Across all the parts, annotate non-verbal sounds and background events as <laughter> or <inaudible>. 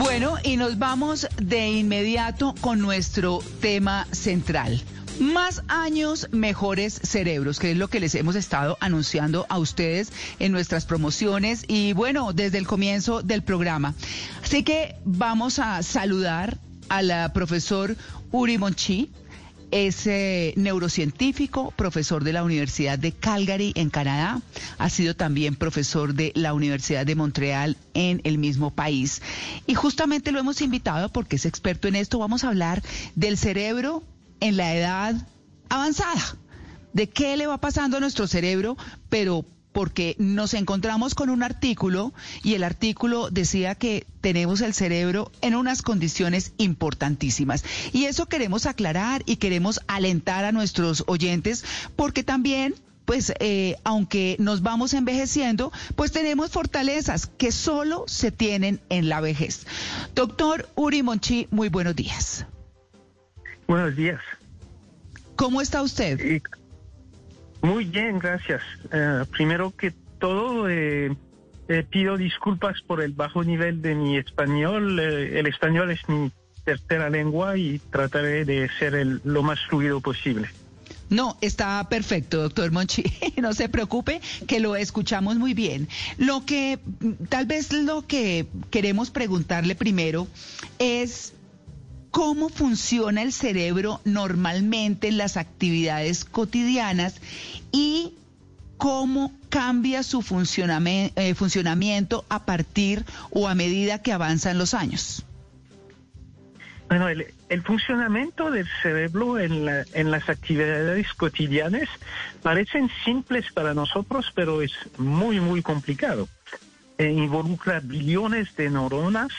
Bueno, y nos vamos de inmediato con nuestro tema central. Más años, mejores cerebros, que es lo que les hemos estado anunciando a ustedes en nuestras promociones y bueno, desde el comienzo del programa. Así que vamos a saludar a la profesor Uri Monchi. Es eh, neurocientífico, profesor de la Universidad de Calgary en Canadá. Ha sido también profesor de la Universidad de Montreal en el mismo país. Y justamente lo hemos invitado porque es experto en esto. Vamos a hablar del cerebro en la edad avanzada. De qué le va pasando a nuestro cerebro, pero porque nos encontramos con un artículo y el artículo decía que tenemos el cerebro en unas condiciones importantísimas. Y eso queremos aclarar y queremos alentar a nuestros oyentes porque también pues eh, aunque nos vamos envejeciendo, pues tenemos fortalezas que solo se tienen en la vejez. Doctor Uri Monchi, muy buenos días. Buenos días. ¿Cómo está usted? Muy bien, gracias. Eh, primero que todo, eh, eh, pido disculpas por el bajo nivel de mi español. el español es mi tercera lengua y trataré de ser el, lo más fluido posible. No, está perfecto, doctor Monchi. <laughs> No se preocupe, que lo escuchamos muy bien. Lo que, tal vez lo que queremos preguntarle primero es cómo funciona el cerebro normalmente en las actividades cotidianas y cómo cambia su eh, funcionamiento a partir o a medida que avanzan los años. Bueno, el, funcionamiento del cerebro en, las actividades cotidianas parecen simples para nosotros, pero es muy, muy complicado. Eh, involucra billones de neuronas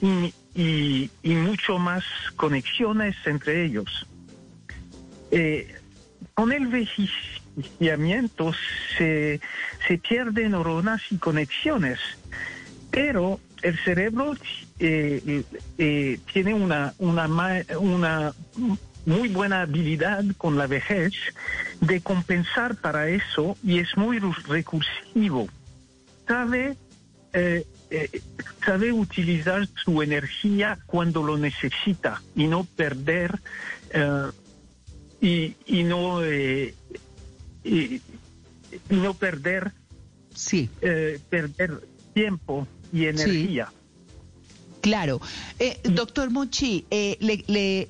y y, mucho más conexiones entre ellos. Eh, con el envejecimiento se, se pierden neuronas y conexiones, pero el cerebro eh, eh, tiene una, una, una muy buena habilidad con la vejez de compensar para eso y es muy recursivo. Sabe sabe utilizar su energía cuando lo necesita y no perder eh, y, no eh, y, no perder sí. perder tiempo y energía. Claro, doctor Mochi, le,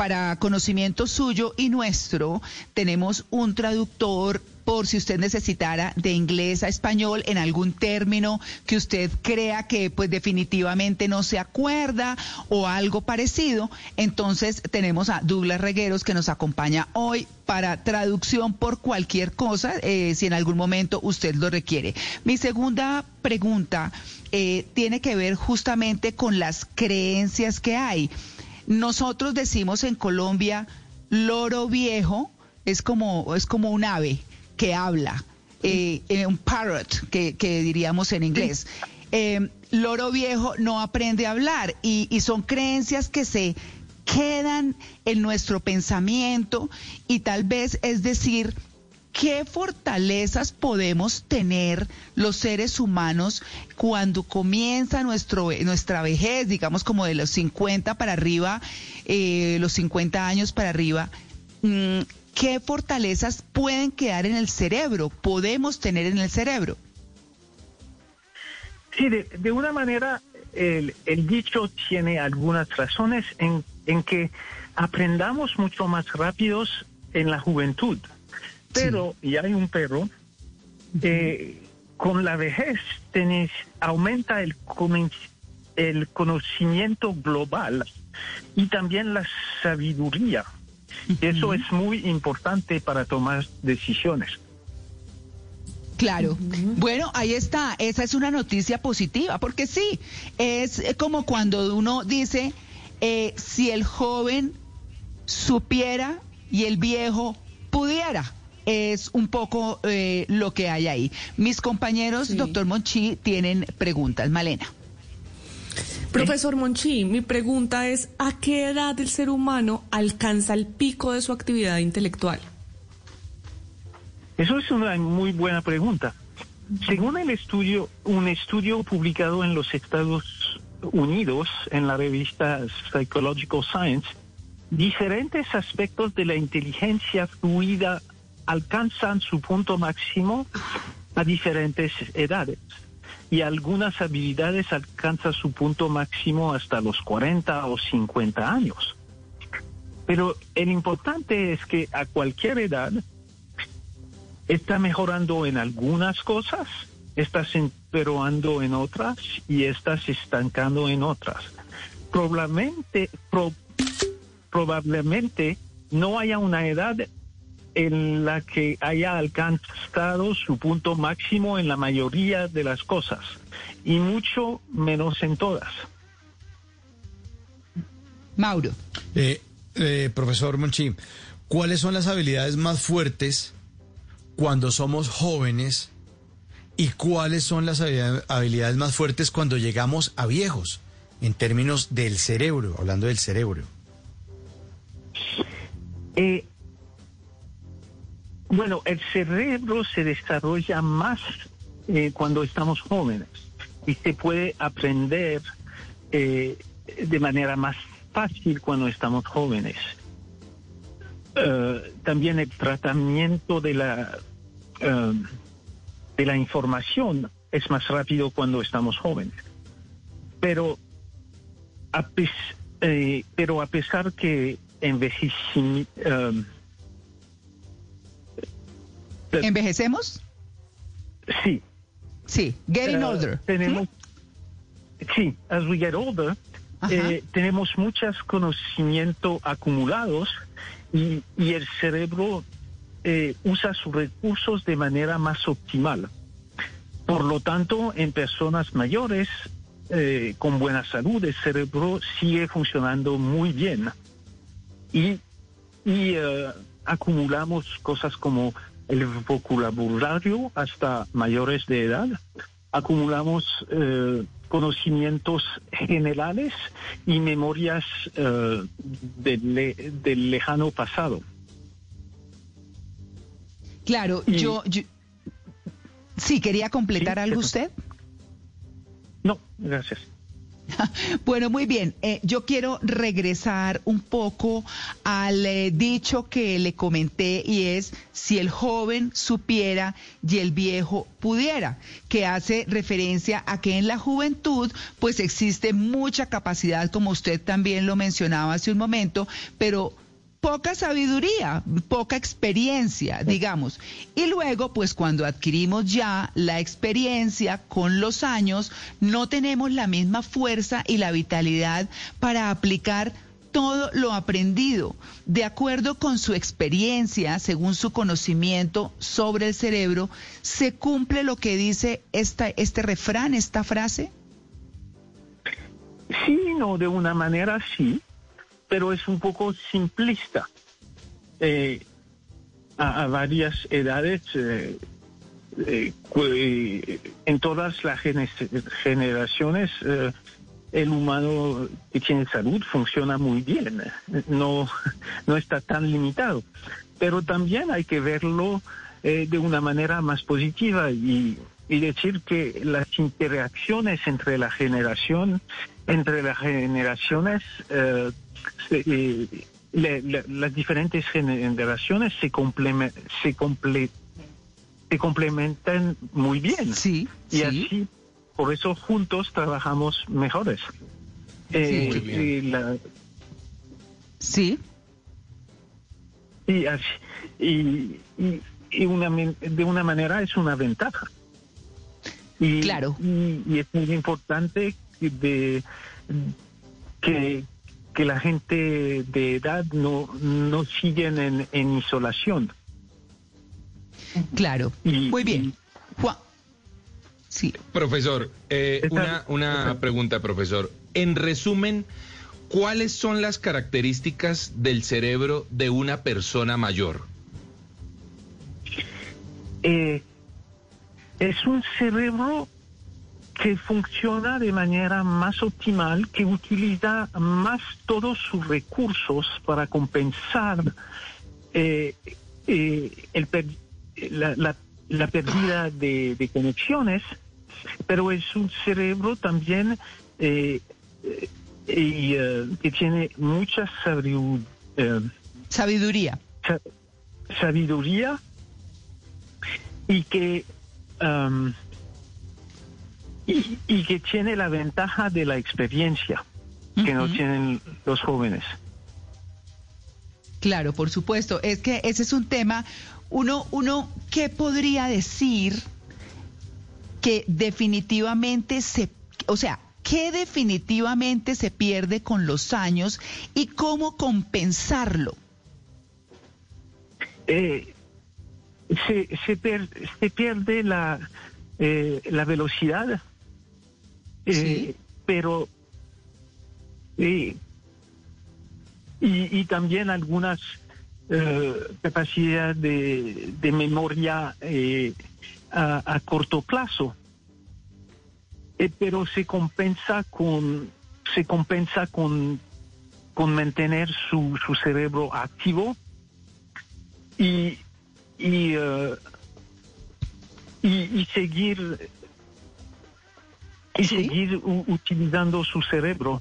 para conocimiento suyo y nuestro, tenemos un traductor por si usted necesitara de inglés a español en algún término que usted crea que pues definitivamente no se acuerda o algo parecido. Entonces tenemos a Douglas Regueros que nos acompaña hoy para traducción por cualquier cosa, eh, si en algún momento usted lo requiere. Mi segunda pregunta eh, tiene que ver justamente con las creencias que hay. Nosotros decimos en Colombia, loro viejo es como, es como un ave que habla, eh, eh, un parrot, que, diríamos en inglés. Eh, loro viejo no aprende a hablar y son creencias que se quedan en nuestro pensamiento y tal vez es decir, ¿Qué fortalezas podemos tener los seres humanos cuando comienza nuestro, nuestra vejez, digamos como de los 50 para arriba, eh, los 50 años para arriba? Mm, ¿Qué fortalezas pueden quedar en el cerebro, podemos tener en el cerebro? Sí, de, una manera el, dicho tiene algunas razones en, en que aprendamos mucho más rápidos en la juventud. Pero, y hay un perro, eh, con la vejez tenés, aumenta el, el conocimiento global y también la sabiduría. Eso es muy importante para tomar decisiones. Claro. Bueno, ahí está. Esa es una noticia positiva, porque sí, es como cuando uno dice, eh, si el joven supiera y el viejo pudiera es un poco eh, lo que hay ahí. Mis compañeros, doctor Monchi, tienen preguntas. Malena. Profesor Monchi, mi pregunta es, ¿a qué edad el ser humano alcanza el pico de su actividad intelectual? Eso es una muy buena pregunta. Según el estudio, un estudio publicado en los Estados Unidos en la revista Psychological Science, diferentes aspectos de la inteligencia fluida alcanzan su punto máximo a diferentes edades y algunas habilidades alcanzan su punto máximo hasta los 40 o 50 años. Pero el importante es que a cualquier edad está mejorando en algunas cosas, está empeorando en otras y está estancando en otras. Probablemente, probablemente no haya una edad en la que haya alcanzado su punto máximo en la mayoría de las cosas y mucho menos en todas. Mauro. Eh, eh, profesor Monchi, ¿cuáles son las habilidades más fuertes cuando somos jóvenes y cuáles son las habilidades más fuertes cuando llegamos a viejos en términos del cerebro, hablando del cerebro? Eh, bueno, el cerebro se desarrolla más eh, cuando estamos jóvenes y se puede aprender eh, de manera más fácil cuando estamos jóvenes. Eh, también el tratamiento de la de la información es más rápido cuando estamos jóvenes. Pero a, pero a pesar que envejecimiento ¿Envejecemos? Sí. Sí, getting older. Tenemos, ¿Sí? as we get older, eh, tenemos muchos conocimientos acumulados y, el cerebro eh, usa sus recursos de manera más optimal. Por lo tanto, en personas mayores eh, con buena salud, el cerebro sigue funcionando muy bien. Y, y acumulamos cosas como el vocabulario hasta mayores de edad. Acumulamos eh, conocimientos generales y memorias eh, del, lejano pasado. Claro, yo, Sí, ¿quería completar algo usted? No, gracias. <laughs> Bueno, muy bien. Eh, yo quiero regresar un poco al eh, dicho que le comenté y es si el joven supiera y el viejo pudiera, que hace referencia a que en la juventud pues existe mucha capacidad, como usted también lo mencionaba hace un momento, pero poca sabiduría, poca experiencia, digamos. Y luego, pues cuando adquirimos ya la experiencia con los años, no tenemos la misma fuerza y la vitalidad para aplicar todo lo aprendido, de acuerdo con su experiencia, según su conocimiento sobre el cerebro, ¿se cumple lo que dice esta, este refrán, esta frase? Sí, no, de una manera sí pero es un poco simplista. Eh, a, varias edades, eh, eh, en todas las generaciones, el humano que tiene salud funciona muy bien, no, no está tan limitado. Pero también hay que verlo de una manera más positiva y, y decir que las interacciones entre la generación, entre las generaciones, eh, las diferentes generaciones se, se, se complementan muy bien. Sí. Y así, por eso juntos trabajamos mejores. Eh, sí. Y, así, y, y, una, de una manera es una ventaja. Y, claro. Y, es muy importante de, que, que la gente de edad no, no siguen en, en isolación. Claro. Muy bien. Juan. Sí. Profesor, eh, una, una pregunta, profesor. En resumen, ¿cuáles son las características del cerebro de una persona mayor? Eh, es un cerebro que funciona de manera más optimal, que utiliza más todos sus recursos para compensar eh, eh, la, pérdida de, conexiones, pero es un cerebro también eh, y que tiene mucha sabiduría. sabiduría y que um, y, que tiene la ventaja de la experiencia que no tienen los jóvenes. Claro, por supuesto. Es que ese es un tema. Uno, uno, ¿qué podría decir que definitivamente se, o sea, qué definitivamente se pierde con los años y cómo compensarlo? Eh, se, se, pierde la, eh, la velocidad, eh, pero y, y, también algunas eh, capacidades de, de memoria a, a, corto plazo, pero se compensa con se compensa con con mantener su, su cerebro activo y y, uh, y, seguir y seguir utilizando su cerebro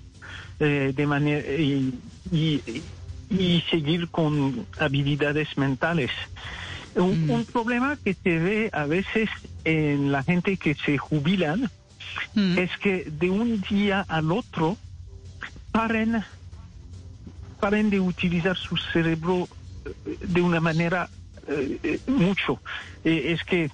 eh, de manera y, y, seguir con habilidades mentales. Un, mm. problema que se ve a veces en la gente que se jubilan mm. es que de un día al otro paren, paren de utilizar su cerebro eh, de una manera eh, eh, mucho. Eh, es que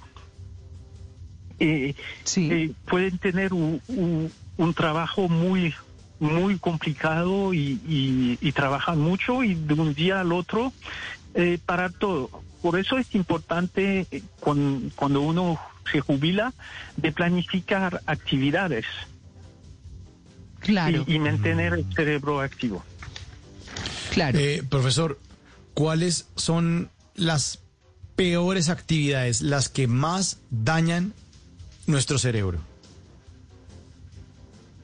pueden tener un, trabajo muy muy complicado y, trabajan mucho y de un día al otro parar todo. Por eso es importante cuando, uno se jubila de planificar actividades claro. y, mantener el cerebro activo. Claro. profesor, ¿cuáles son las peores actividades, las que más dañan nuestro cerebro?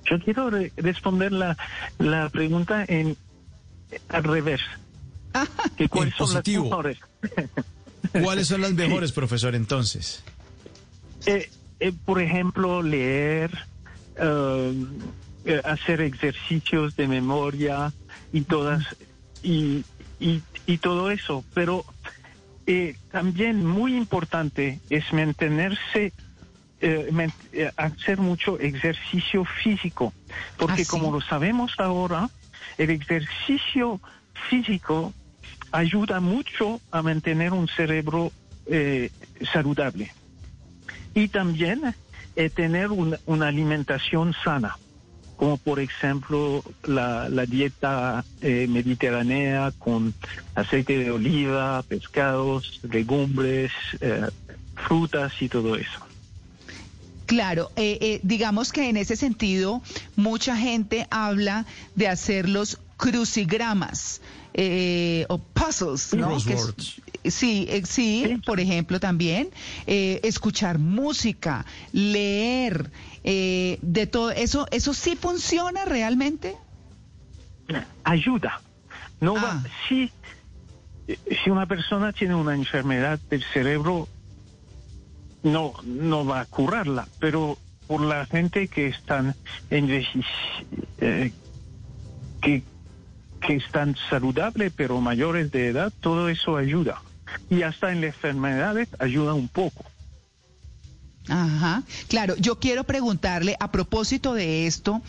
Yo quiero responder la, la pregunta en al revés. <laughs> <laughs> ¿Cuáles son las mejores? ¿Cuáles son las mejores, profesor, entonces? Eh, eh, por ejemplo, leer, eh, hacer ejercicios de memoria y todas y, y, y todo eso. Pero eh, también muy importante es mantenerse, eh, eh, hacer mucho ejercicio físico, porque ah, como lo sabemos ahora, el ejercicio físico ayuda mucho a mantener un cerebro saludable y también tener una alimentación sana como por ejemplo la, dieta eh, mediterránea con aceite de oliva, pescados, legumbres, eh, frutas y todo eso. Claro, eh, digamos que en ese sentido mucha gente habla de hacer los crucigramas o puzzles, ¿no? sí, sí, por ejemplo también, escuchar música, leer, eh, de todo eso, ¿eso sí funciona realmente? Ayuda. No va, ah. si, si una persona tiene una enfermedad del cerebro, no, no va a curarla, pero por la gente que están en eh, que, que están saludables pero mayores de edad, todo eso ayuda. Y hasta en las enfermedades ayuda un poco. Ajá, claro, yo quiero preguntarle a propósito de esto,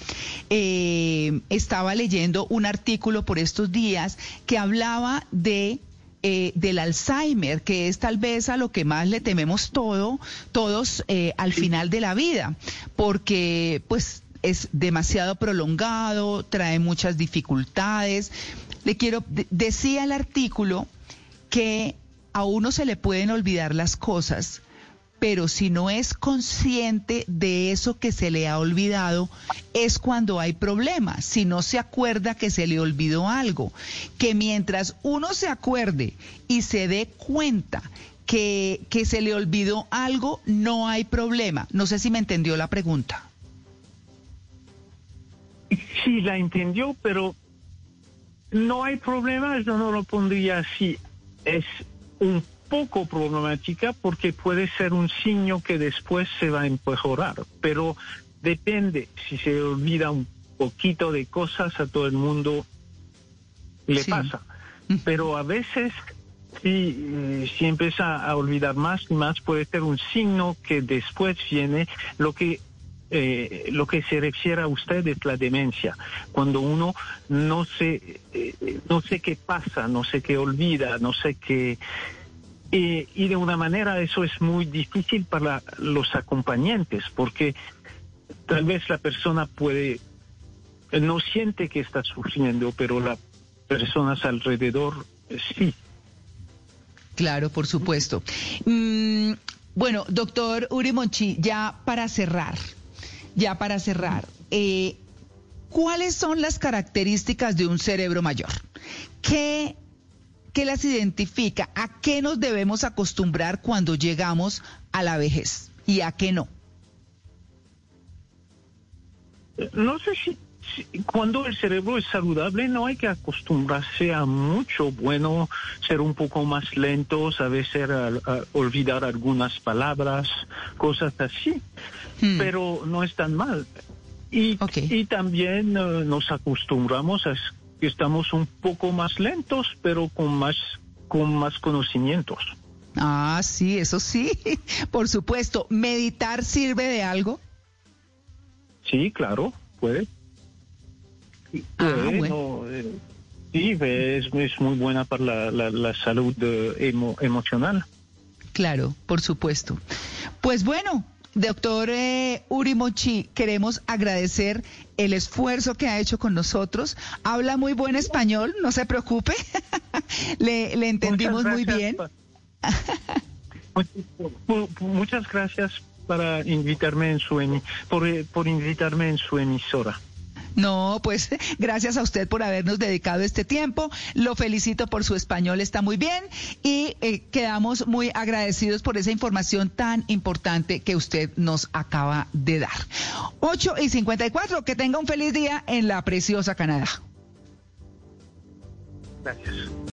eh, estaba leyendo un artículo por estos días que hablaba de eh, del Alzheimer, que es tal vez a lo que más le tememos todo, todos eh, al final de la vida, porque pues es demasiado prolongado, trae muchas dificultades. Le quiero, decía el artículo que a uno se le pueden olvidar las cosas, pero si no es consciente de eso que se le ha olvidado, es cuando hay problemas, si no se acuerda que se le olvidó algo, que mientras uno se acuerde y se dé cuenta que, que se le olvidó algo, no hay problema. No sé si me entendió la pregunta. Sí, la entendió, pero no hay problema, yo no lo pondría así. Es un poco problemática porque puede ser un signo que después se va a empeorar, pero depende. Si se olvida un poquito de cosas a todo el mundo le pasa. Pero a veces si, si empieza a olvidar más y más puede ser un signo que después viene. Lo que eh, lo que se refiere a usted es la demencia, cuando uno no sé, eh, no sé qué pasa, no sé qué olvida, no sé qué... y de una manera eso es muy difícil para los acompañantes, porque tal vez la persona puede, no siente que está sufriendo, pero las personas alrededor sí. Claro, por supuesto. Mm, bueno, doctor Uri Monchi, ya para cerrar, ya para cerrar, eh, ¿cuáles son las características de un cerebro mayor? ¿Qué, ¿Qué las identifica? ¿A qué nos debemos acostumbrar cuando llegamos a la vejez y a qué no? No sé si cuando el cerebro es saludable no hay que acostumbrarse a mucho. Bueno, ser un poco más lentos, a veces olvidar algunas palabras, cosas así. Hmm. Pero no es tan mal. Y, y también eh, nos acostumbramos a estamos un poco más lentos, pero con más, con más conocimientos. Ah, sí, eso sí, <laughs> por supuesto. ¿Meditar sirve de algo? Sí, claro, puede. Ah, bueno. Eh, sí, es, muy buena para la, salud eh, emocional. Claro, por supuesto. Pues bueno, doctor eh, Urimochi, queremos agradecer el esfuerzo que ha hecho con nosotros. Habla muy buen español, no se preocupe. <laughs> le, entendimos muy bien. Muchas gracias para invitarme en su por, por invitarme en su emisora. No, pues <laughs> gracias a usted por habernos dedicado este tiempo. Lo felicito por su español, está muy bien y eh, quedamos muy agradecidos por esa información tan importante que usted nos acaba de dar. 8 y 54, que tenga un feliz día en la preciosa Canadá. Gracias.